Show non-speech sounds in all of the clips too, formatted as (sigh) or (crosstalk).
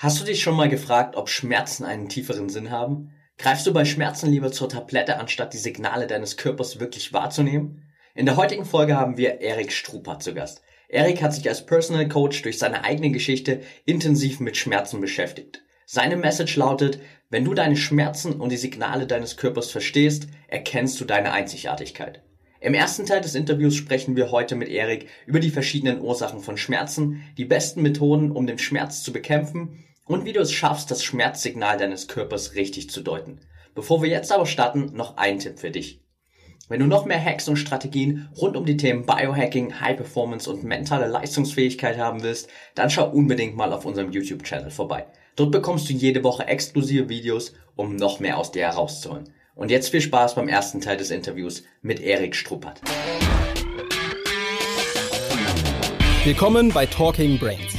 Hast du dich schon mal gefragt, ob Schmerzen einen tieferen Sinn haben? Greifst du bei Schmerzen lieber zur Tablette, anstatt die Signale deines Körpers wirklich wahrzunehmen? In der heutigen Folge haben wir Erik Strupa zu Gast. Erik hat sich als Personal Coach durch seine eigene Geschichte intensiv mit Schmerzen beschäftigt. Seine Message lautet, wenn du deine Schmerzen und die Signale deines Körpers verstehst, erkennst du deine Einzigartigkeit. Im ersten Teil des Interviews sprechen wir heute mit Erik über die verschiedenen Ursachen von Schmerzen, die besten Methoden, um den Schmerz zu bekämpfen und wie du es schaffst, das Schmerzsignal deines Körpers richtig zu deuten. Bevor wir jetzt aber starten, noch ein Tipp für dich. Wenn du noch mehr Hacks und Strategien rund um die Themen Biohacking, High Performance und mentale Leistungsfähigkeit haben willst, dann schau unbedingt mal auf unserem YouTube-Channel vorbei. Dort bekommst du jede Woche exklusive Videos, um noch mehr aus dir herauszuholen. Und jetzt viel Spaß beim ersten Teil des Interviews mit Erik Struppert. Willkommen bei Talking Brains.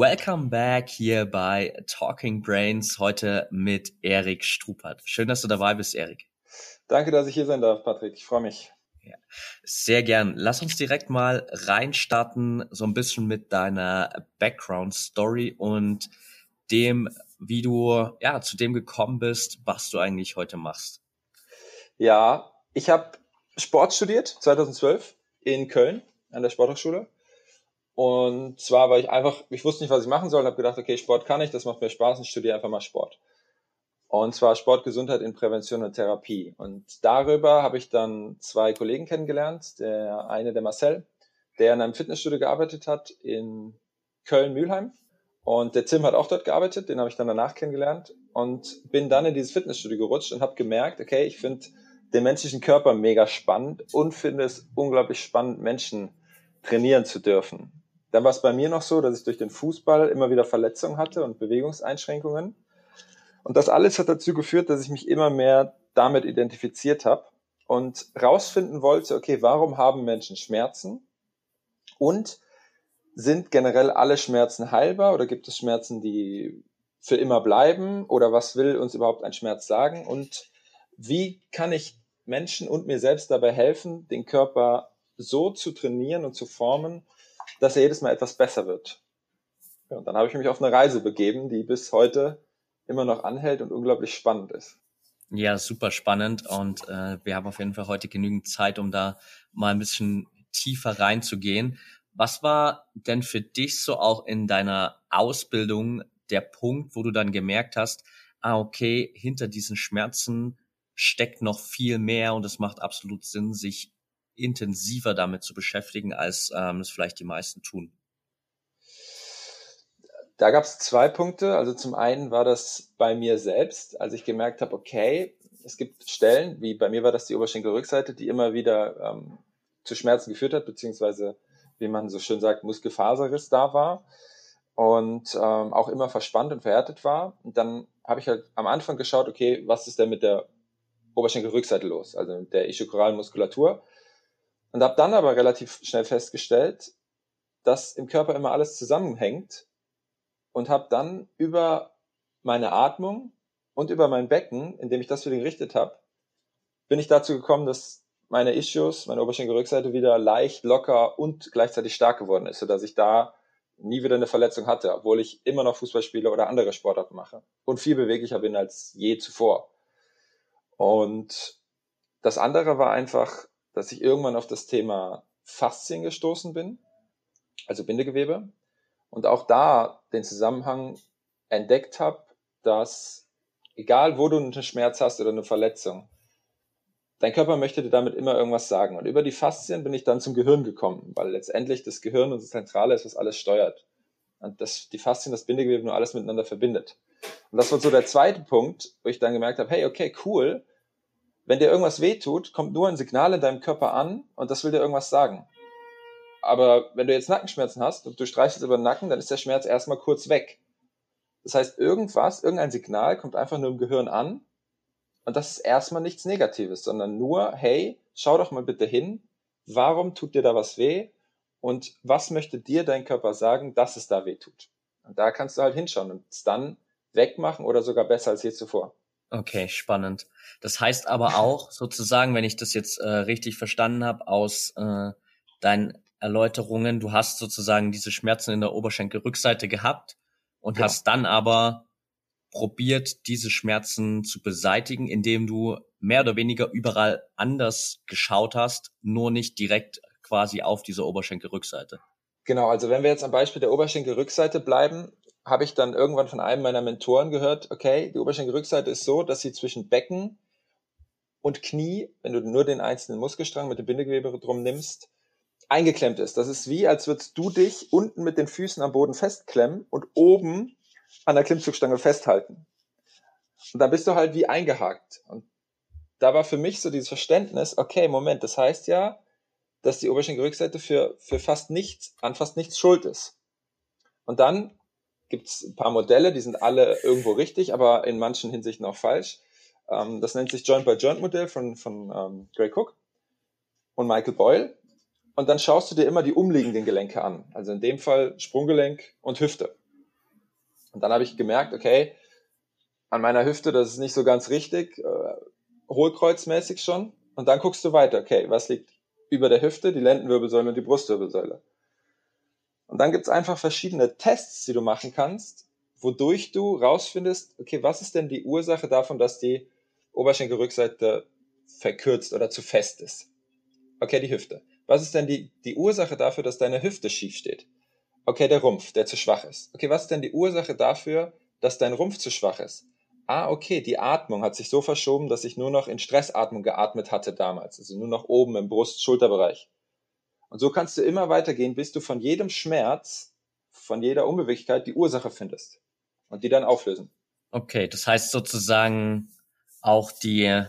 Welcome back hier bei Talking Brains, heute mit Erik Strupert. Schön, dass du dabei bist, Erik. Danke, dass ich hier sein darf, Patrick. Ich freue mich. Ja, sehr gern. Lass uns direkt mal reinstarten, so ein bisschen mit deiner Background Story und dem, wie du ja zu dem gekommen bist, was du eigentlich heute machst. Ja, ich habe Sport studiert 2012 in Köln an der Sporthochschule und zwar, weil ich einfach, ich wusste nicht, was ich machen soll und habe gedacht, okay, Sport kann ich, das macht mir Spaß und ich studiere einfach mal Sport. Und zwar Sport, Gesundheit in Prävention und Therapie. Und darüber habe ich dann zwei Kollegen kennengelernt. Der eine, der Marcel, der in einem Fitnessstudio gearbeitet hat in Köln-Mühlheim. Und der Tim hat auch dort gearbeitet, den habe ich dann danach kennengelernt und bin dann in dieses Fitnessstudio gerutscht und habe gemerkt, okay, ich finde den menschlichen Körper mega spannend und finde es unglaublich spannend, Menschen trainieren zu dürfen. Dann war es bei mir noch so, dass ich durch den Fußball immer wieder Verletzungen hatte und Bewegungseinschränkungen. Und das alles hat dazu geführt, dass ich mich immer mehr damit identifiziert habe und rausfinden wollte, okay, warum haben Menschen Schmerzen? Und sind generell alle Schmerzen heilbar oder gibt es Schmerzen, die für immer bleiben? Oder was will uns überhaupt ein Schmerz sagen? Und wie kann ich Menschen und mir selbst dabei helfen, den Körper so zu trainieren und zu formen, dass er jedes Mal etwas besser wird. Ja, und dann habe ich mich auf eine Reise begeben, die bis heute immer noch anhält und unglaublich spannend ist. Ja, super spannend und äh, wir haben auf jeden Fall heute genügend Zeit, um da mal ein bisschen tiefer reinzugehen. Was war denn für dich so auch in deiner Ausbildung der Punkt, wo du dann gemerkt hast, ah, okay, hinter diesen Schmerzen steckt noch viel mehr und es macht absolut Sinn, sich intensiver damit zu beschäftigen, als ähm, es vielleicht die meisten tun? Da gab es zwei Punkte. Also zum einen war das bei mir selbst, als ich gemerkt habe, okay, es gibt Stellen, wie bei mir war das die Oberschenkelrückseite, die immer wieder ähm, zu Schmerzen geführt hat, beziehungsweise, wie man so schön sagt, Muskelfaserriss da war und ähm, auch immer verspannt und verhärtet war. Und dann habe ich halt am Anfang geschaut, okay, was ist denn mit der Oberschenkelrückseite los, also mit der ischokoralen Muskulatur. Und habe dann aber relativ schnell festgestellt, dass im Körper immer alles zusammenhängt und habe dann über meine Atmung und über mein Becken, indem ich das wieder gerichtet habe, bin ich dazu gekommen, dass meine Issues, meine Oberschenkelrückseite wieder leicht, locker und gleichzeitig stark geworden ist, sodass ich da nie wieder eine Verletzung hatte, obwohl ich immer noch Fußball spiele oder andere Sportarten mache und viel beweglicher bin als je zuvor. Und das andere war einfach dass ich irgendwann auf das Thema Faszien gestoßen bin, also Bindegewebe, und auch da den Zusammenhang entdeckt habe, dass egal wo du einen Schmerz hast oder eine Verletzung, dein Körper möchte dir damit immer irgendwas sagen. Und über die Faszien bin ich dann zum Gehirn gekommen, weil letztendlich das Gehirn unsere Zentrale ist, was alles steuert. Und das, die Faszien, das Bindegewebe nur alles miteinander verbindet. Und das war so der zweite Punkt, wo ich dann gemerkt habe, hey, okay, cool, wenn dir irgendwas wehtut, kommt nur ein Signal in deinem Körper an und das will dir irgendwas sagen. Aber wenn du jetzt Nackenschmerzen hast und du streichelst über den Nacken, dann ist der Schmerz erstmal kurz weg. Das heißt, irgendwas, irgendein Signal kommt einfach nur im Gehirn an Und das ist erstmal nichts Negatives, sondern nur, hey, schau doch mal bitte hin, warum tut dir da was weh und was möchte dir dein Körper sagen, dass es da weh tut. Und da kannst du halt hinschauen und es dann wegmachen oder sogar besser als je zuvor. Okay, spannend. Das heißt aber auch (laughs) sozusagen, wenn ich das jetzt äh, richtig verstanden habe, aus äh, deinen Erläuterungen, du hast sozusagen diese Schmerzen in der Oberschenkelrückseite gehabt und genau. hast dann aber probiert, diese Schmerzen zu beseitigen, indem du mehr oder weniger überall anders geschaut hast, nur nicht direkt quasi auf dieser Oberschenkelrückseite. Genau, also wenn wir jetzt am Beispiel der Oberschenkelrückseite bleiben, habe ich dann irgendwann von einem meiner Mentoren gehört, okay, die Oberschenkelrückseite ist so, dass sie zwischen Becken und Knie, wenn du nur den einzelnen Muskelstrang mit dem Bindegewebe drum nimmst, eingeklemmt ist. Das ist wie, als würdest du dich unten mit den Füßen am Boden festklemmen und oben an der Klimmzugstange festhalten. Und dann bist du halt wie eingehakt. Und da war für mich so dieses Verständnis, okay, Moment, das heißt ja, dass die Oberschenkelrückseite für, für fast nichts, an fast nichts schuld ist. Und dann gibt es ein paar Modelle, die sind alle irgendwo richtig, aber in manchen Hinsichten auch falsch. Ähm, das nennt sich Joint-by-Joint-Modell von, von ähm, Gray Cook und Michael Boyle. Und dann schaust du dir immer die umliegenden Gelenke an. Also in dem Fall Sprunggelenk und Hüfte. Und dann habe ich gemerkt, okay, an meiner Hüfte, das ist nicht so ganz richtig, äh, hohlkreuzmäßig schon. Und dann guckst du weiter, okay, was liegt über der Hüfte, die Lendenwirbelsäule und die Brustwirbelsäule. Und dann gibt's einfach verschiedene Tests, die du machen kannst, wodurch du rausfindest, okay, was ist denn die Ursache davon, dass die Oberschenkelrückseite verkürzt oder zu fest ist? Okay, die Hüfte. Was ist denn die, die Ursache dafür, dass deine Hüfte schief steht? Okay, der Rumpf, der zu schwach ist. Okay, was ist denn die Ursache dafür, dass dein Rumpf zu schwach ist? Ah, okay, die Atmung hat sich so verschoben, dass ich nur noch in Stressatmung geatmet hatte damals. Also nur noch oben im Brust-Schulterbereich. Und so kannst du immer weitergehen, bis du von jedem Schmerz, von jeder Unbeweglichkeit die Ursache findest. Und die dann auflösen. Okay, das heißt sozusagen auch die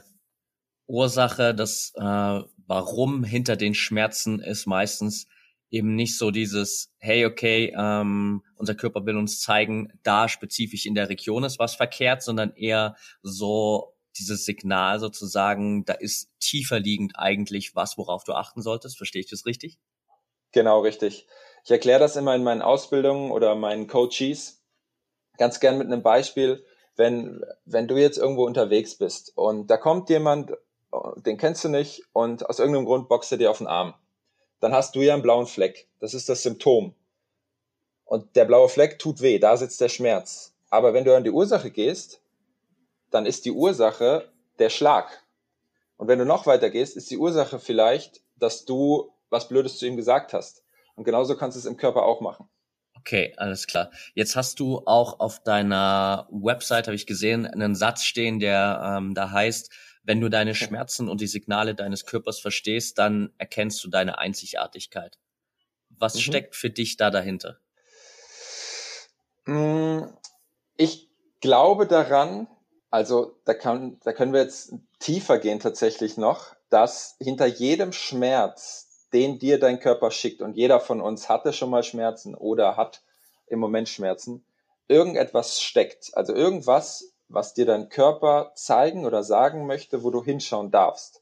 Ursache, das äh, Warum hinter den Schmerzen ist meistens eben nicht so dieses, hey, okay, ähm, unser Körper will uns zeigen, da spezifisch in der Region ist was verkehrt, sondern eher so dieses Signal sozusagen, da ist tiefer liegend eigentlich was, worauf du achten solltest. Verstehe ich das richtig? Genau, richtig. Ich erkläre das immer in meinen Ausbildungen oder meinen Coaches ganz gern mit einem Beispiel. Wenn, wenn du jetzt irgendwo unterwegs bist und da kommt jemand, den kennst du nicht und aus irgendeinem Grund boxt er dir auf den Arm dann hast du ja einen blauen Fleck. Das ist das Symptom. Und der blaue Fleck tut weh, da sitzt der Schmerz. Aber wenn du an die Ursache gehst, dann ist die Ursache der Schlag. Und wenn du noch weiter gehst, ist die Ursache vielleicht, dass du was Blödes zu ihm gesagt hast. Und genauso kannst du es im Körper auch machen. Okay, alles klar. Jetzt hast du auch auf deiner Website, habe ich gesehen, einen Satz stehen, der ähm, da heißt, wenn du deine Schmerzen und die Signale deines Körpers verstehst, dann erkennst du deine Einzigartigkeit. Was mhm. steckt für dich da dahinter? Mm, ich glaube daran, also da, kann, da können wir jetzt tiefer gehen tatsächlich noch, dass hinter jedem Schmerz, den dir dein Körper schickt, und jeder von uns hatte schon mal Schmerzen oder hat im Moment Schmerzen, irgendetwas steckt. Also irgendwas, was dir dein Körper zeigen oder sagen möchte, wo du hinschauen darfst.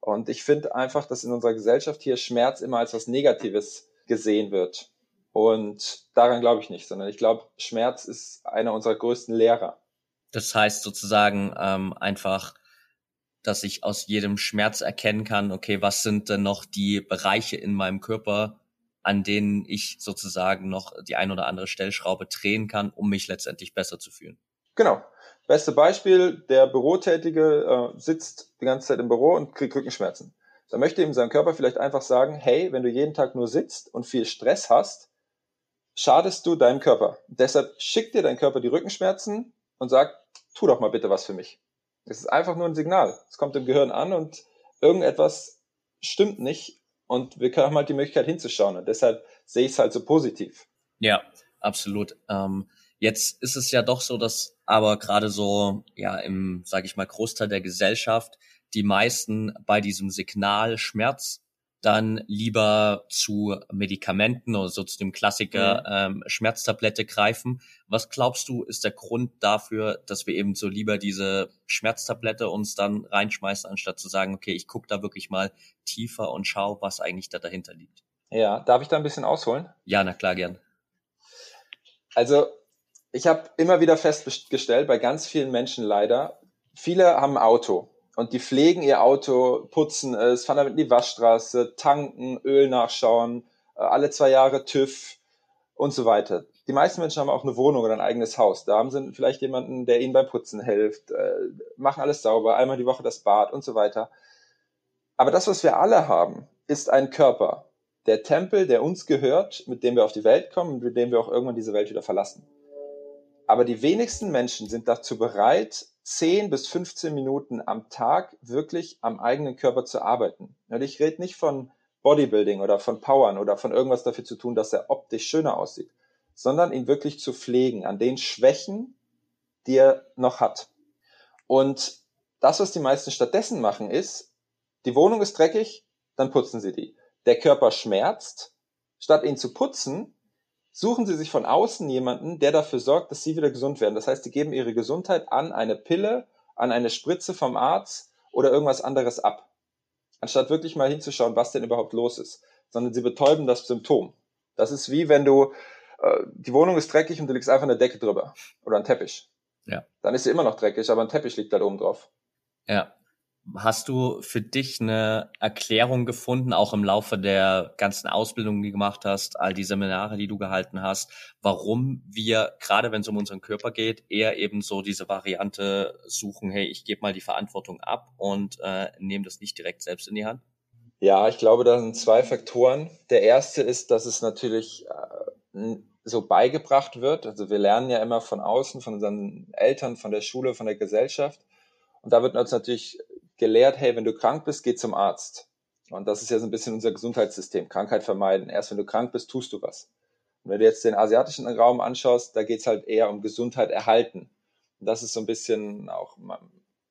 Und ich finde einfach, dass in unserer Gesellschaft hier Schmerz immer als was Negatives gesehen wird. Und daran glaube ich nicht, sondern ich glaube, Schmerz ist einer unserer größten Lehrer. Das heißt sozusagen ähm, einfach, dass ich aus jedem Schmerz erkennen kann, okay, was sind denn noch die Bereiche in meinem Körper, an denen ich sozusagen noch die ein oder andere Stellschraube drehen kann, um mich letztendlich besser zu fühlen. Genau. Beste Beispiel, der Bürotätige äh, sitzt die ganze Zeit im Büro und kriegt Rückenschmerzen. Da möchte ihm sein Körper vielleicht einfach sagen, hey, wenn du jeden Tag nur sitzt und viel Stress hast, schadest du deinem Körper. Deshalb schickt dir dein Körper die Rückenschmerzen und sagt, tu doch mal bitte was für mich. Es ist einfach nur ein Signal. Es kommt im Gehirn an und irgendetwas stimmt nicht und wir haben halt die Möglichkeit hinzuschauen und deshalb sehe ich es halt so positiv. Ja, absolut. Ähm, Jetzt ist es ja doch so, dass aber gerade so, ja, im, sage ich mal, Großteil der Gesellschaft die meisten bei diesem Signal Schmerz dann lieber zu Medikamenten oder so zu dem Klassiker mhm. ähm, Schmerztablette greifen. Was glaubst du, ist der Grund dafür, dass wir eben so lieber diese Schmerztablette uns dann reinschmeißen, anstatt zu sagen, okay, ich gucke da wirklich mal tiefer und schau, was eigentlich da dahinter liegt? Ja, darf ich da ein bisschen ausholen? Ja, na klar, gern. Also ich habe immer wieder festgestellt, bei ganz vielen Menschen leider, viele haben ein Auto und die pflegen ihr Auto, putzen es, fahren damit in die Waschstraße, tanken, Öl nachschauen, äh, alle zwei Jahre TÜV und so weiter. Die meisten Menschen haben auch eine Wohnung oder ein eigenes Haus. Da haben sie vielleicht jemanden, der ihnen beim Putzen hilft, äh, machen alles sauber, einmal die Woche das Bad und so weiter. Aber das, was wir alle haben, ist ein Körper. Der Tempel, der uns gehört, mit dem wir auf die Welt kommen und mit dem wir auch irgendwann diese Welt wieder verlassen. Aber die wenigsten Menschen sind dazu bereit, 10 bis 15 Minuten am Tag wirklich am eigenen Körper zu arbeiten. Und ich rede nicht von Bodybuilding oder von Powern oder von irgendwas dafür zu tun, dass er optisch schöner aussieht, sondern ihn wirklich zu pflegen an den Schwächen, die er noch hat. Und das, was die meisten stattdessen machen, ist, die Wohnung ist dreckig, dann putzen sie die. Der Körper schmerzt, statt ihn zu putzen, suchen Sie sich von außen jemanden, der dafür sorgt, dass Sie wieder gesund werden. Das heißt, Sie geben Ihre Gesundheit an eine Pille, an eine Spritze vom Arzt oder irgendwas anderes ab. Anstatt wirklich mal hinzuschauen, was denn überhaupt los ist. Sondern Sie betäuben das Symptom. Das ist wie wenn du, äh, die Wohnung ist dreckig und du legst einfach eine Decke drüber oder einen Teppich. Ja. Dann ist sie immer noch dreckig, aber ein Teppich liegt da oben drauf. Ja. Hast du für dich eine Erklärung gefunden, auch im Laufe der ganzen Ausbildung, die du gemacht hast, all die Seminare, die du gehalten hast, warum wir, gerade wenn es um unseren Körper geht, eher eben so diese Variante suchen, hey, ich gebe mal die Verantwortung ab und äh, nehme das nicht direkt selbst in die Hand? Ja, ich glaube, da sind zwei Faktoren. Der erste ist, dass es natürlich äh, so beigebracht wird. Also wir lernen ja immer von außen, von unseren Eltern, von der Schule, von der Gesellschaft. Und da wird uns natürlich gelehrt, hey, wenn du krank bist, geh zum Arzt. Und das ist ja so ein bisschen unser Gesundheitssystem, Krankheit vermeiden. Erst wenn du krank bist, tust du was. Und wenn du jetzt den asiatischen Raum anschaust, da geht's halt eher um Gesundheit erhalten. Und das ist so ein bisschen auch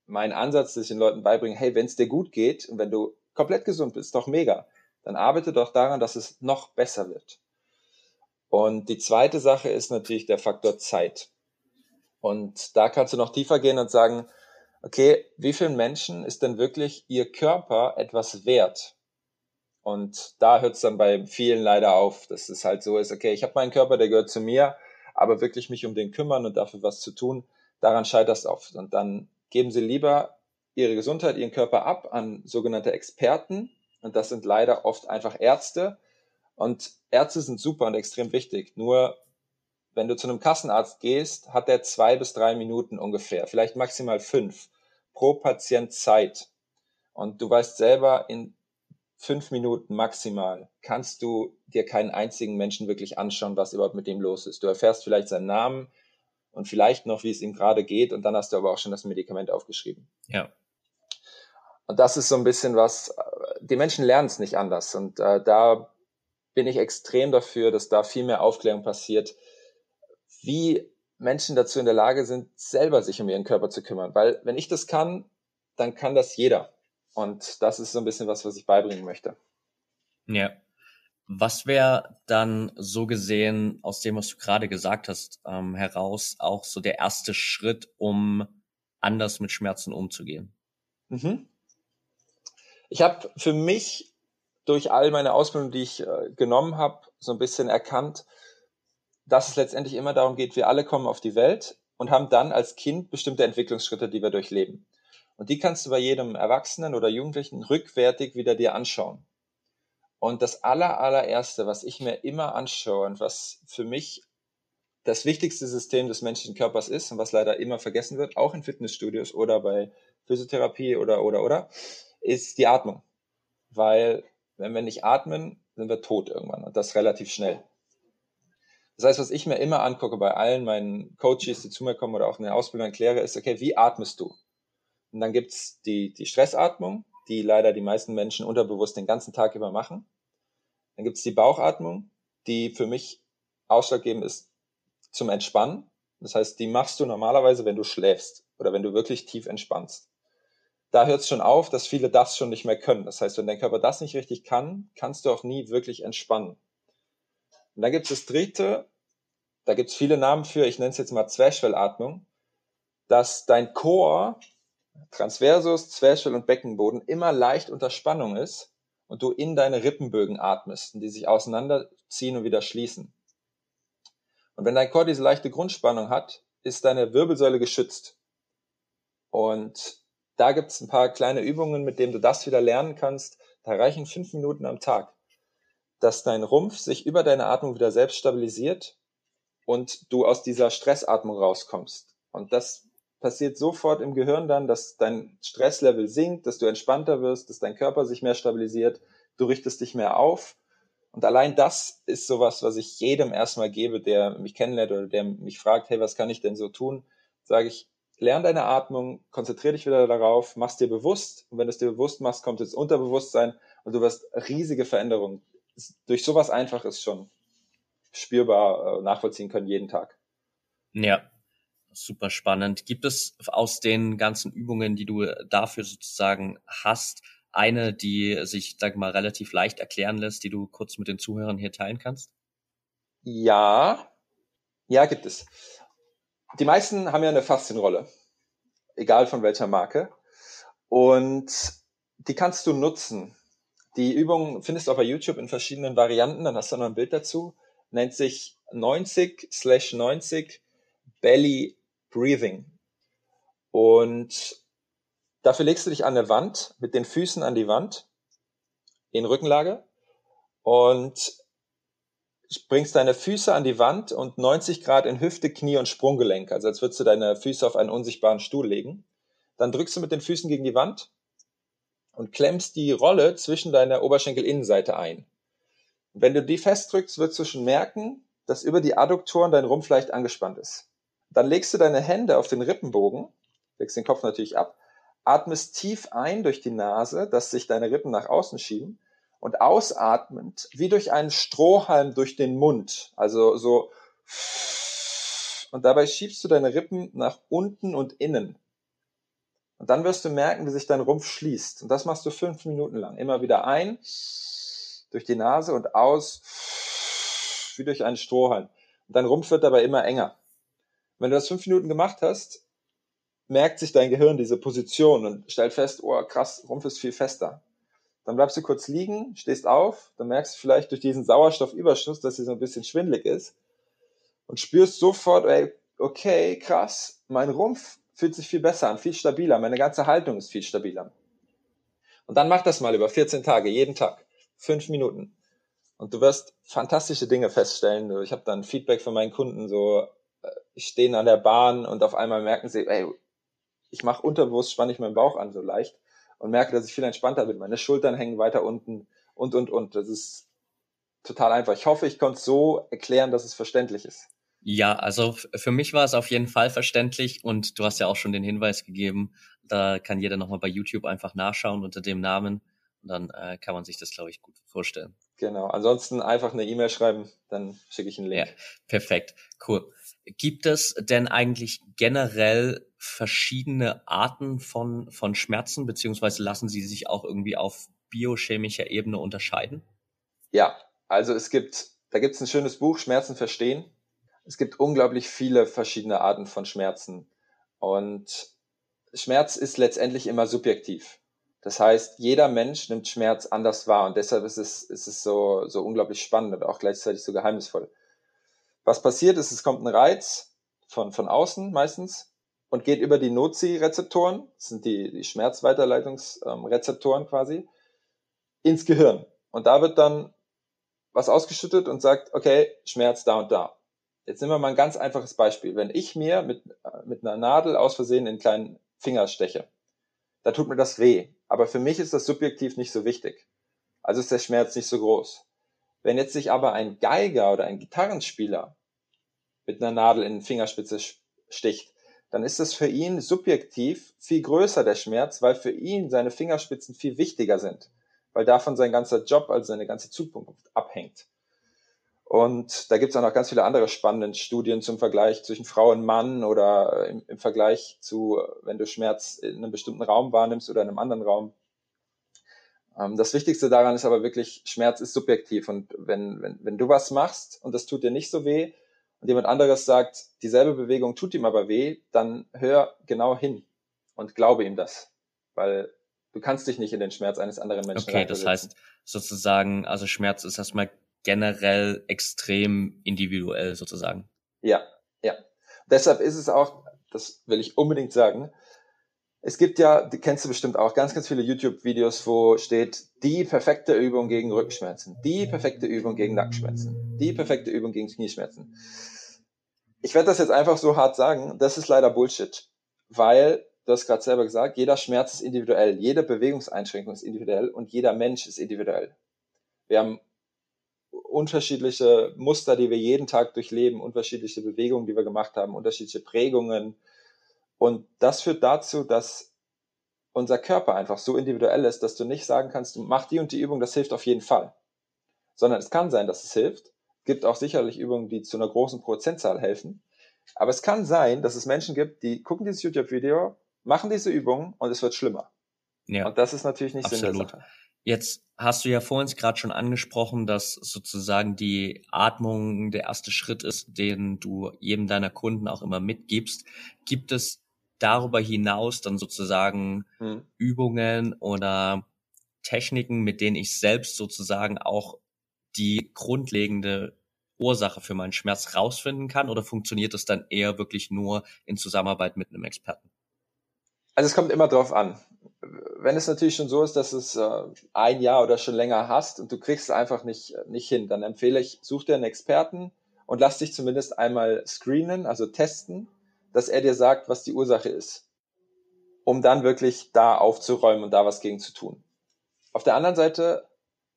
mein Ansatz, dass ich den Leuten beibringe, hey, wenn es dir gut geht und wenn du komplett gesund bist, doch mega, dann arbeite doch daran, dass es noch besser wird. Und die zweite Sache ist natürlich der Faktor Zeit. Und da kannst du noch tiefer gehen und sagen, okay, wie vielen Menschen ist denn wirklich ihr Körper etwas wert? Und da hört es dann bei vielen leider auf, dass es halt so ist, okay, ich habe meinen Körper, der gehört zu mir, aber wirklich mich um den kümmern und dafür was zu tun, daran scheitert es oft. Und dann geben sie lieber ihre Gesundheit, ihren Körper ab an sogenannte Experten. Und das sind leider oft einfach Ärzte. Und Ärzte sind super und extrem wichtig. Nur wenn du zu einem Kassenarzt gehst, hat der zwei bis drei Minuten ungefähr, vielleicht maximal fünf pro Patient Zeit. Und du weißt selber, in fünf Minuten maximal kannst du dir keinen einzigen Menschen wirklich anschauen, was überhaupt mit dem los ist. Du erfährst vielleicht seinen Namen und vielleicht noch, wie es ihm gerade geht, und dann hast du aber auch schon das Medikament aufgeschrieben. Ja. Und das ist so ein bisschen was, die Menschen lernen es nicht anders. Und äh, da bin ich extrem dafür, dass da viel mehr Aufklärung passiert, wie Menschen dazu in der Lage sind, selber sich um ihren Körper zu kümmern. Weil wenn ich das kann, dann kann das jeder. Und das ist so ein bisschen was, was ich beibringen möchte. Ja. Was wäre dann so gesehen aus dem, was du gerade gesagt hast, ähm, heraus auch so der erste Schritt, um anders mit Schmerzen umzugehen? Mhm. Ich habe für mich durch all meine Ausbildung, die ich äh, genommen habe, so ein bisschen erkannt, dass es letztendlich immer darum geht, wir alle kommen auf die Welt und haben dann als Kind bestimmte Entwicklungsschritte, die wir durchleben. Und die kannst du bei jedem Erwachsenen oder Jugendlichen rückwärtig wieder dir anschauen. Und das aller, allererste, was ich mir immer anschaue und was für mich das wichtigste System des menschlichen Körpers ist und was leider immer vergessen wird, auch in Fitnessstudios oder bei Physiotherapie oder, oder, oder, ist die Atmung. Weil wenn wir nicht atmen, sind wir tot irgendwann und das relativ schnell. Das heißt, was ich mir immer angucke bei allen meinen Coaches, die zu mir kommen oder auch in der Ausbildung erkläre, ist, okay, wie atmest du? Und dann gibt's die, die Stressatmung, die leider die meisten Menschen unterbewusst den ganzen Tag über machen. Dann gibt's die Bauchatmung, die für mich ausschlaggebend ist zum Entspannen. Das heißt, die machst du normalerweise, wenn du schläfst oder wenn du wirklich tief entspannst. da hört es schon auf, dass viele das schon nicht mehr können. Das heißt, wenn dein Körper das nicht richtig kann, kannst du auch nie wirklich entspannen. Und dann gibt es das dritte, da gibt es viele Namen für, ich nenne es jetzt mal Zwerchfellatmung, dass dein Chor, Transversus, Zwerchfell und Beckenboden immer leicht unter Spannung ist und du in deine Rippenbögen atmest die sich auseinanderziehen und wieder schließen. Und wenn dein Chor diese leichte Grundspannung hat, ist deine Wirbelsäule geschützt. Und da gibt es ein paar kleine Übungen, mit denen du das wieder lernen kannst. Da reichen fünf Minuten am Tag, dass dein Rumpf sich über deine Atmung wieder selbst stabilisiert und du aus dieser Stressatmung rauskommst. Und das passiert sofort im Gehirn dann, dass dein Stresslevel sinkt, dass du entspannter wirst, dass dein Körper sich mehr stabilisiert, du richtest dich mehr auf. Und allein das ist sowas, was ich jedem erstmal gebe, der mich kennenlernt oder der mich fragt, hey, was kann ich denn so tun? Sage ich, lern deine Atmung, konzentriere dich wieder darauf, mach's dir bewusst. Und wenn du es dir bewusst machst, kommt ins Unterbewusstsein und du wirst riesige Veränderungen durch sowas Einfaches schon spürbar äh, nachvollziehen können jeden Tag. Ja, super spannend. Gibt es aus den ganzen Übungen, die du dafür sozusagen hast, eine, die sich, sag mal, relativ leicht erklären lässt, die du kurz mit den Zuhörern hier teilen kannst? Ja, ja, gibt es. Die meisten haben ja eine Faszienrolle, egal von welcher Marke. Und die kannst du nutzen. Die Übung findest du auch bei YouTube in verschiedenen Varianten, dann hast du noch ein Bild dazu. Nennt sich 90 slash 90 Belly Breathing. Und dafür legst du dich an eine Wand mit den Füßen an die Wand in Rückenlage und bringst deine Füße an die Wand und 90 Grad in Hüfte, Knie und Sprunggelenk, also als würdest du deine Füße auf einen unsichtbaren Stuhl legen. Dann drückst du mit den Füßen gegen die Wand und klemmst die Rolle zwischen deiner Oberschenkelinnenseite ein. Und wenn du die festdrückst, wirst du schon merken, dass über die Adduktoren dein Rumpf leicht angespannt ist. Dann legst du deine Hände auf den Rippenbogen, legst den Kopf natürlich ab, atmest tief ein durch die Nase, dass sich deine Rippen nach außen schieben und ausatmend wie durch einen Strohhalm durch den Mund. Also so und dabei schiebst du deine Rippen nach unten und innen. Und dann wirst du merken, wie sich dein Rumpf schließt. Und das machst du fünf Minuten lang. Immer wieder ein durch die Nase und aus wie durch einen Strohhalm. Und dein Rumpf wird dabei immer enger. Wenn du das fünf Minuten gemacht hast, merkt sich dein Gehirn diese Position und stellt fest, oh krass, Rumpf ist viel fester. Dann bleibst du kurz liegen, stehst auf, dann merkst du vielleicht durch diesen Sauerstoffüberschuss, dass sie so ein bisschen schwindlig ist und spürst sofort, ey, okay, krass, mein Rumpf fühlt sich viel besser an, viel stabiler, meine ganze Haltung ist viel stabiler. Und dann mach das mal über 14 Tage, jeden Tag, fünf Minuten. Und du wirst fantastische Dinge feststellen. Ich habe dann Feedback von meinen Kunden, so stehen an der Bahn und auf einmal merken sie, ey, ich mache unterbewusst, spanne ich meinen Bauch an so leicht und merke, dass ich viel entspannter bin. Meine Schultern hängen weiter unten und, und, und. Das ist total einfach. Ich hoffe, ich konnte es so erklären, dass es verständlich ist. Ja, also für mich war es auf jeden Fall verständlich und du hast ja auch schon den Hinweis gegeben, da kann jeder nochmal bei YouTube einfach nachschauen unter dem Namen und dann äh, kann man sich das, glaube ich, gut vorstellen. Genau, ansonsten einfach eine E-Mail schreiben, dann schicke ich einen Link. Ja, perfekt, cool. Gibt es denn eigentlich generell verschiedene Arten von, von Schmerzen, beziehungsweise lassen sie sich auch irgendwie auf biochemischer Ebene unterscheiden? Ja, also es gibt, da gibt es ein schönes Buch, Schmerzen verstehen. Es gibt unglaublich viele verschiedene Arten von Schmerzen. Und Schmerz ist letztendlich immer subjektiv. Das heißt, jeder Mensch nimmt Schmerz anders wahr und deshalb ist es, ist es so, so unglaublich spannend und auch gleichzeitig so geheimnisvoll. Was passiert ist, es kommt ein Reiz von, von außen meistens und geht über die Nozi-Rezeptoren, das sind die, die Schmerzweiterleitungsrezeptoren quasi, ins Gehirn. Und da wird dann was ausgeschüttet und sagt, okay, Schmerz da und da. Jetzt nehmen wir mal ein ganz einfaches Beispiel. Wenn ich mir mit, mit einer Nadel aus Versehen in einen kleinen Finger steche, da tut mir das weh. Aber für mich ist das subjektiv nicht so wichtig. Also ist der Schmerz nicht so groß. Wenn jetzt sich aber ein Geiger oder ein Gitarrenspieler mit einer Nadel in den Fingerspitze sticht, dann ist das für ihn subjektiv viel größer der Schmerz, weil für ihn seine Fingerspitzen viel wichtiger sind, weil davon sein ganzer Job, also seine ganze Zukunft abhängt. Und da gibt es auch noch ganz viele andere spannende Studien zum Vergleich zwischen Frau und Mann oder im, im, Vergleich zu, wenn du Schmerz in einem bestimmten Raum wahrnimmst oder in einem anderen Raum. Ähm, das Wichtigste daran ist aber wirklich, Schmerz ist subjektiv. Und wenn, wenn, wenn du was machst und das tut dir nicht so weh und jemand anderes sagt, dieselbe Bewegung tut ihm aber weh, dann hör genau hin und glaube ihm das. Weil du kannst dich nicht in den Schmerz eines anderen Menschen Okay, das heißt sozusagen, also Schmerz ist erstmal generell extrem individuell sozusagen. Ja, ja. Deshalb ist es auch, das will ich unbedingt sagen, es gibt ja, die kennst du bestimmt auch, ganz, ganz viele YouTube-Videos, wo steht, die perfekte Übung gegen Rückenschmerzen, die perfekte Übung gegen Nackenschmerzen, die perfekte Übung gegen Knieschmerzen. Ich werde das jetzt einfach so hart sagen, das ist leider Bullshit, weil, du hast gerade selber gesagt, jeder Schmerz ist individuell, jede Bewegungseinschränkung ist individuell und jeder Mensch ist individuell. Wir haben unterschiedliche Muster, die wir jeden Tag durchleben, unterschiedliche Bewegungen, die wir gemacht haben, unterschiedliche Prägungen. Und das führt dazu, dass unser Körper einfach so individuell ist, dass du nicht sagen kannst, mach die und die Übung, das hilft auf jeden Fall. Sondern es kann sein, dass es hilft. Es gibt auch sicherlich Übungen, die zu einer großen Prozentzahl helfen. Aber es kann sein, dass es Menschen gibt, die gucken dieses YouTube-Video, machen diese Übung und es wird schlimmer. Ja. Und das ist natürlich nicht Absolut. Sinn der Sache. Jetzt hast du ja vorhin gerade schon angesprochen, dass sozusagen die Atmung der erste Schritt ist, den du jedem deiner Kunden auch immer mitgibst. Gibt es darüber hinaus dann sozusagen hm. Übungen oder Techniken, mit denen ich selbst sozusagen auch die grundlegende Ursache für meinen Schmerz rausfinden kann? Oder funktioniert das dann eher wirklich nur in Zusammenarbeit mit einem Experten? Also es kommt immer drauf an wenn es natürlich schon so ist, dass es äh, ein Jahr oder schon länger hast und du kriegst es einfach nicht, nicht hin, dann empfehle ich, such dir einen Experten und lass dich zumindest einmal screenen, also testen, dass er dir sagt, was die Ursache ist, um dann wirklich da aufzuräumen und da was gegen zu tun. Auf der anderen Seite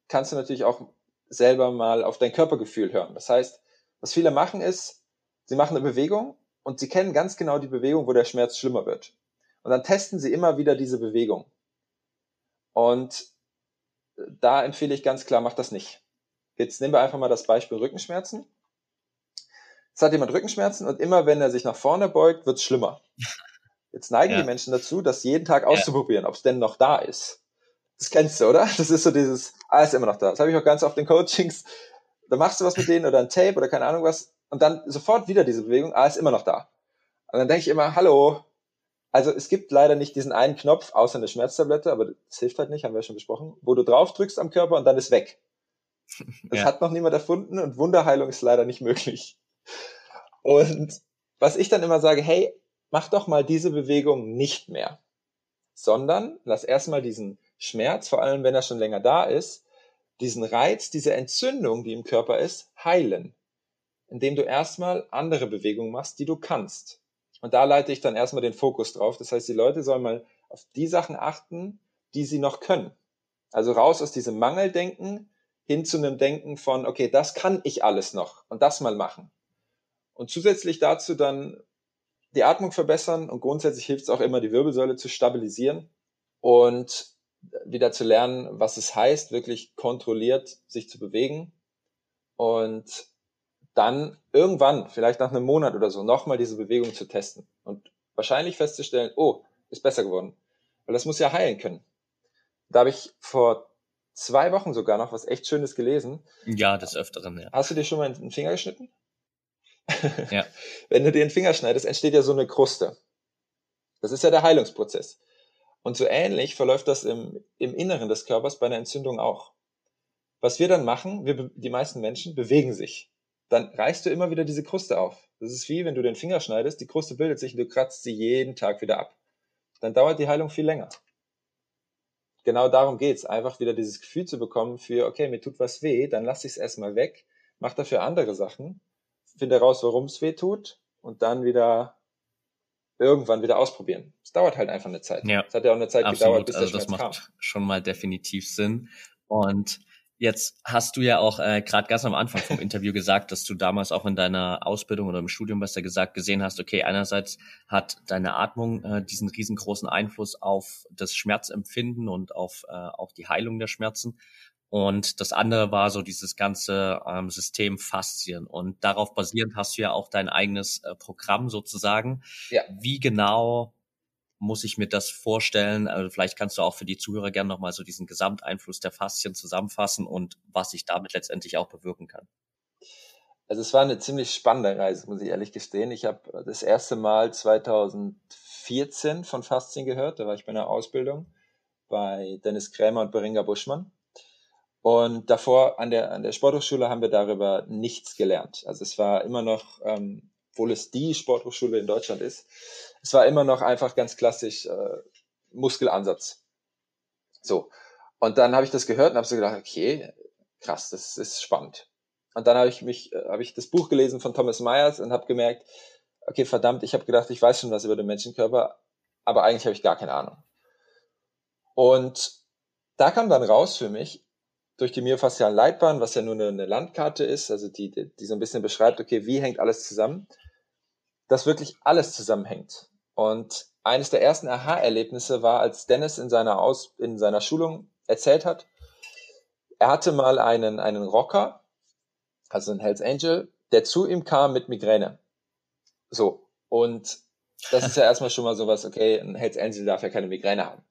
kannst du natürlich auch selber mal auf dein Körpergefühl hören. Das heißt, was viele machen ist, sie machen eine Bewegung und sie kennen ganz genau die Bewegung, wo der Schmerz schlimmer wird. Und dann testen sie immer wieder diese Bewegung. Und da empfehle ich ganz klar, mach das nicht. Jetzt nehmen wir einfach mal das Beispiel Rückenschmerzen. Jetzt hat jemand Rückenschmerzen und immer wenn er sich nach vorne beugt, wird es schlimmer. Jetzt neigen ja. die Menschen dazu, das jeden Tag auszuprobieren, ja. ob es denn noch da ist. Das kennst du, oder? Das ist so dieses, ah, ist immer noch da. Das habe ich auch ganz oft in Coachings. Da machst du was mit denen oder ein Tape oder keine Ahnung was und dann sofort wieder diese Bewegung, ah, ist immer noch da. Und dann denke ich immer, hallo, also es gibt leider nicht diesen einen Knopf, außer eine Schmerztablette, aber das hilft halt nicht, haben wir ja schon besprochen, wo du drauf drückst am Körper und dann ist weg. (laughs) Das ja. hat noch niemand erfunden und Wunderheilung ist leider nicht möglich. Und was ich dann immer sage, hey, mach doch mal diese Bewegung nicht mehr, sondern lass erstmal diesen Schmerz, vor allem wenn er schon länger da ist, diesen Reiz, diese Entzündung, die im Körper ist, heilen, indem du erstmal andere Bewegungen machst, die du kannst. Und da leite ich dann erstmal den Fokus drauf. Das heißt, die Leute sollen mal auf die Sachen achten, die sie noch können. Also raus aus diesem Mangeldenken hin zu einem Denken von, okay, das kann ich alles noch und das mal machen. Und zusätzlich dazu dann die Atmung verbessern und grundsätzlich hilft es auch immer, die Wirbelsäule zu stabilisieren und wieder zu lernen, was es heißt, wirklich kontrolliert sich zu bewegen und dann irgendwann, vielleicht nach einem Monat oder so, nochmal diese Bewegung zu testen und wahrscheinlich festzustellen, oh, ist besser geworden. Weil das muss ja heilen können. Da habe ich vor zwei Wochen sogar noch was echt Schönes gelesen. Ja, des Öfteren, ja. Hast du dir schon mal einen Finger geschnitten? Ja. (laughs) Wenn du dir den Finger schneidest, entsteht ja so eine Kruste. Das ist ja der Heilungsprozess. Und so ähnlich verläuft das im, im Inneren des Körpers bei einer Entzündung auch. Was wir dann machen, wir, die meisten Menschen bewegen sich dann reißt du immer wieder diese Kruste auf. Das ist wie, wenn du den Finger schneidest, die Kruste bildet sich und du kratzt sie jeden Tag wieder ab. Dann dauert die Heilung viel länger. Genau darum geht's, einfach wieder dieses Gefühl zu bekommen für, okay, mir tut was weh, dann lass ich es erstmal weg, mach dafür andere Sachen, finde raus, warum es weh tut und dann wieder irgendwann wieder ausprobieren. Es dauert halt einfach eine Zeit. Ja, es hat ja auch eine Zeit absolut. gedauert, bis also das macht kam. schon mal definitiv Sinn. Und Jetzt hast du ja auch äh, gerade ganz am Anfang vom Interview gesagt, dass du damals auch in deiner Ausbildung oder im Studium, was du gesagt, gesehen hast, okay, einerseits hat deine Atmung äh, diesen riesengroßen Einfluss auf das Schmerzempfinden und auf äh, auch die Heilung der Schmerzen. Und das andere war so dieses ganze ähm, System Faszien. Und darauf basierend hast du ja auch dein eigenes äh, Programm sozusagen. Ja. Wie genau muss ich mir das vorstellen? Also vielleicht kannst du auch für die Zuhörer gerne nochmal so diesen Gesamteinfluss der Faszien zusammenfassen und was ich damit letztendlich auch bewirken kann. Also es war eine ziemlich spannende Reise, muss ich ehrlich gestehen. Ich habe das erste Mal 2014 von Faszien gehört. Da war ich bei einer Ausbildung bei Dennis Krämer und Beringa Buschmann. Und davor an der, an der Sporthochschule haben wir darüber nichts gelernt. Also es war immer noch, ähm, obwohl es die Sporthochschule in Deutschland ist, es war immer noch einfach ganz klassisch äh, Muskelansatz. So. Und dann habe ich das gehört und habe so gedacht, okay, krass, das ist spannend. Und dann habe ich mich, äh, habe ich das Buch gelesen von Thomas Myers und habe gemerkt, okay, verdammt, ich habe gedacht, ich weiß schon was über den Menschenkörper, aber eigentlich habe ich gar keine Ahnung. Und da kam dann raus für mich, durch die myofaszialen Leitbahn, was ja nur eine, eine Landkarte ist, also die, die, die so ein bisschen beschreibt, okay, wie hängt alles zusammen, dass wirklich alles zusammenhängt. Und eines der ersten Aha-Erlebnisse war, als Dennis in seiner, Aus, in seiner Schulung erzählt hat, er hatte mal einen, einen Rocker, also ein Hells Angel, der zu ihm kam mit Migräne. So. Und das ist ja erstmal schon mal sowas, okay, ein Hells Angel darf ja keine Migräne haben.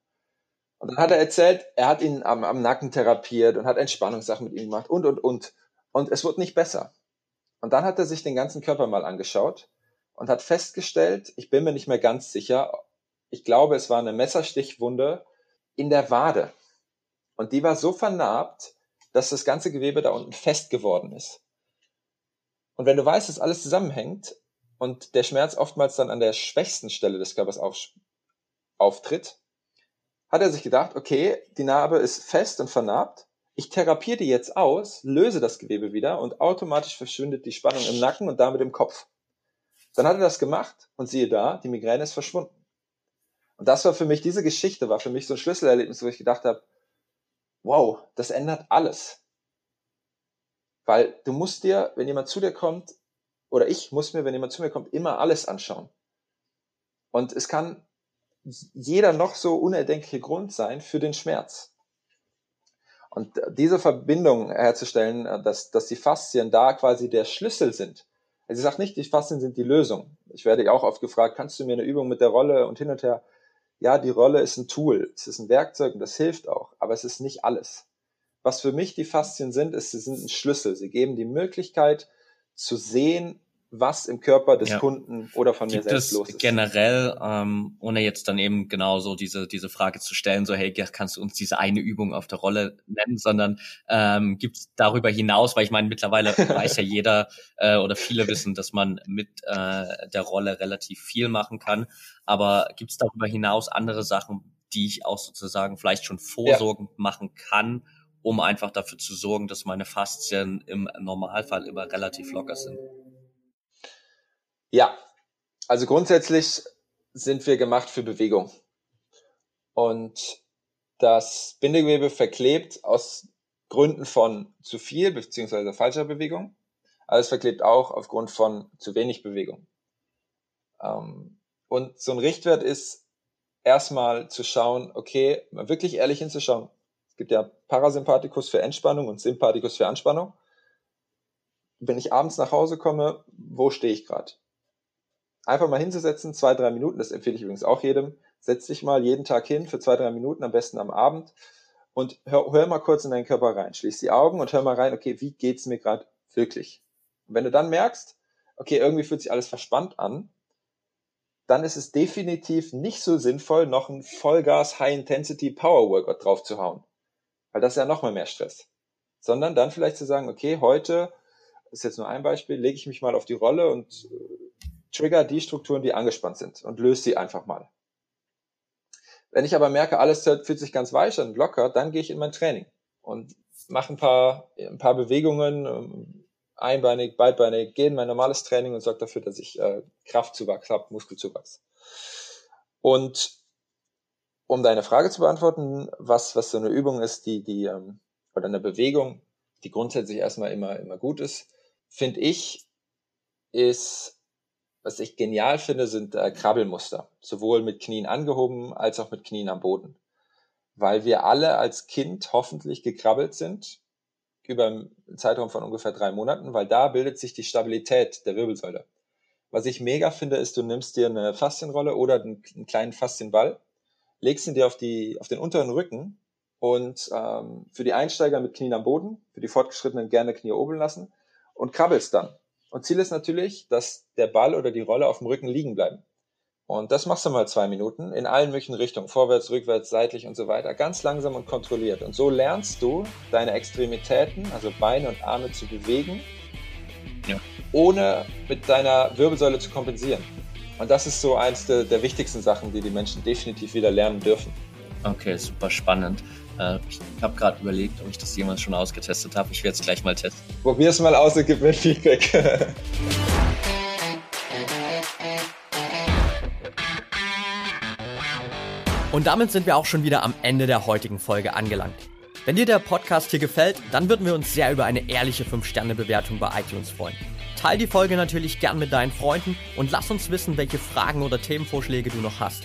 Und dann hat er erzählt, er hat ihn am, am Nacken therapiert und hat Entspannungssachen mit ihm gemacht und, und, und. Und es wurde nicht besser. Und dann hat er sich den ganzen Körper mal angeschaut und hat festgestellt, ich bin mir nicht mehr ganz sicher, ich glaube, es war eine Messerstichwunde in der Wade. Und die war so vernarbt, dass das ganze Gewebe da unten fest geworden ist. Und wenn du weißt, dass alles zusammenhängt und der Schmerz oftmals dann an der schwächsten Stelle des Körpers auf, auftritt, hat er sich gedacht, okay, die Narbe ist fest und vernarbt. Ich therapiere die jetzt aus, löse das Gewebe wieder und automatisch verschwindet die Spannung im Nacken und damit im Kopf. Dann hat er das gemacht und siehe da, die Migräne ist verschwunden. Und das war für mich, diese Geschichte war für mich so ein Schlüsselerlebnis, wo ich gedacht habe, wow, das ändert alles. Weil du musst dir, wenn jemand zu dir kommt, oder ich muss mir, wenn jemand zu mir kommt, immer alles anschauen. Und es kann jeder noch so unerdenkliche Grund sein für den Schmerz. Und diese Verbindung herzustellen, dass, dass die Faszien da quasi der Schlüssel sind. Also ich sage nicht, die Faszien sind die Lösung. Ich werde auch oft gefragt, kannst du mir eine Übung mit der Rolle und hin und her? Ja, die Rolle ist ein Tool, es ist ein Werkzeug und das hilft auch, aber es ist nicht alles. Was für mich die Faszien sind, ist, sie sind ein Schlüssel. Sie geben die Möglichkeit zu sehen, was im Körper des ja. Kunden oder von Gibt mir selbst los ist. Generell, ähm, ohne jetzt dann eben genau so diese, diese Frage zu stellen, so hey, kannst du uns diese eine Übung auf der Rolle nennen, sondern ähm, gibt es darüber hinaus, weil ich meine, mittlerweile (laughs) weiß ja jeder äh, oder viele wissen, dass man mit äh, der Rolle relativ viel machen kann. Aber gibt es darüber hinaus andere Sachen, die ich auch sozusagen vielleicht schon vorsorgend ja. machen kann, um einfach dafür zu sorgen, dass meine Faszien im Normalfall immer relativ locker sind? Ja, also grundsätzlich sind wir gemacht für Bewegung. Und das Bindegewebe verklebt aus Gründen von zu viel bzw. falscher Bewegung, aber es verklebt auch aufgrund von zu wenig Bewegung. Ähm, und so ein Richtwert ist erstmal zu schauen, okay, wirklich ehrlich hinzuschauen. Es gibt ja Parasympathikus für Entspannung und Sympathikus für Anspannung. Wenn ich abends nach Hause komme, wo stehe ich gerade? Einfach mal hinzusetzen, zwei, drei Minuten, das empfehle ich übrigens auch jedem. Setz dich mal jeden Tag hin für zwei, drei Minuten, am besten am Abend und hör, hör mal kurz in deinen Körper rein. Schließ die Augen und hör mal rein, okay, wie geht's mir gerade wirklich? Und wenn du dann merkst, okay, irgendwie fühlt sich alles verspannt an, dann ist es definitiv nicht so sinnvoll, noch ein Vollgas High-Intensity Power Workout drauf zu hauen. Weil das ist ja noch mal mehr Stress. Sondern dann vielleicht zu sagen, okay, heute, ist jetzt nur ein Beispiel, lege ich mich mal auf die Rolle und trigger die Strukturen, die angespannt sind und löse sie einfach mal. Wenn ich aber merke, alles fühlt sich ganz weich und locker, dann gehe ich in mein Training und mache ein paar, ein paar Bewegungen, ähm, einbeinig, beidbeinig, gehe in mein normales Training und sorge dafür, dass ich äh, Kraftzuwachs habe, Muskelzuwachs. Und um deine Frage zu beantworten, was, was so eine Übung ist, die, die, ähm, oder eine Bewegung, die grundsätzlich erstmal immer, immer gut ist, finde ich, ist was ich genial finde, sind äh, Krabbelmuster. Sowohl mit Knien angehoben als auch mit Knien am Boden. weil wir alle als Kind hoffentlich gekrabbelt sind über einen Zeitraum von ungefähr drei Monaten, weil da bildet sich die Stabilität der Wirbelsäule. Was ich mega finde, ist, du nimmst dir eine Faszienrolle oder einen, einen kleinen Faszienball, legst ihn dir auf, die, auf den unteren Rücken und ähm, für die Einsteiger mit Knien am Boden, für die Fortgeschrittenen gerne Knie oben lassen und krabbelst dann. Und Ziel ist natürlich, dass der Ball oder die Rolle auf dem Rücken liegen bleiben. Und das machst du mal zwei Minuten in allen möglichen Richtungen, vorwärts, rückwärts, seitlich und so weiter, ganz langsam und kontrolliert. Und so lernst du deine Extremitäten, also Beine und Arme zu bewegen, ja. ohne mit deiner Wirbelsäule zu kompensieren. Und das ist so eins der, der wichtigsten Sachen, die die Menschen definitiv wieder lernen dürfen. Okay, super spannend. Äh, ich habe gerade überlegt, ob ich das jemals schon ausgetestet habe. Ich werde es gleich mal testen. Probier es mal aus und gib mir Feedback. Und damit sind wir auch schon wieder am Ende der heutigen Folge angelangt. Wenn dir der Podcast hier gefällt, dann würden wir uns sehr über eine ehrliche 5-Sterne-Bewertung bei iTunes freuen. Teil die Folge natürlich gern mit deinen Freunden und lass uns wissen, welche Fragen oder Themenvorschläge du noch hast.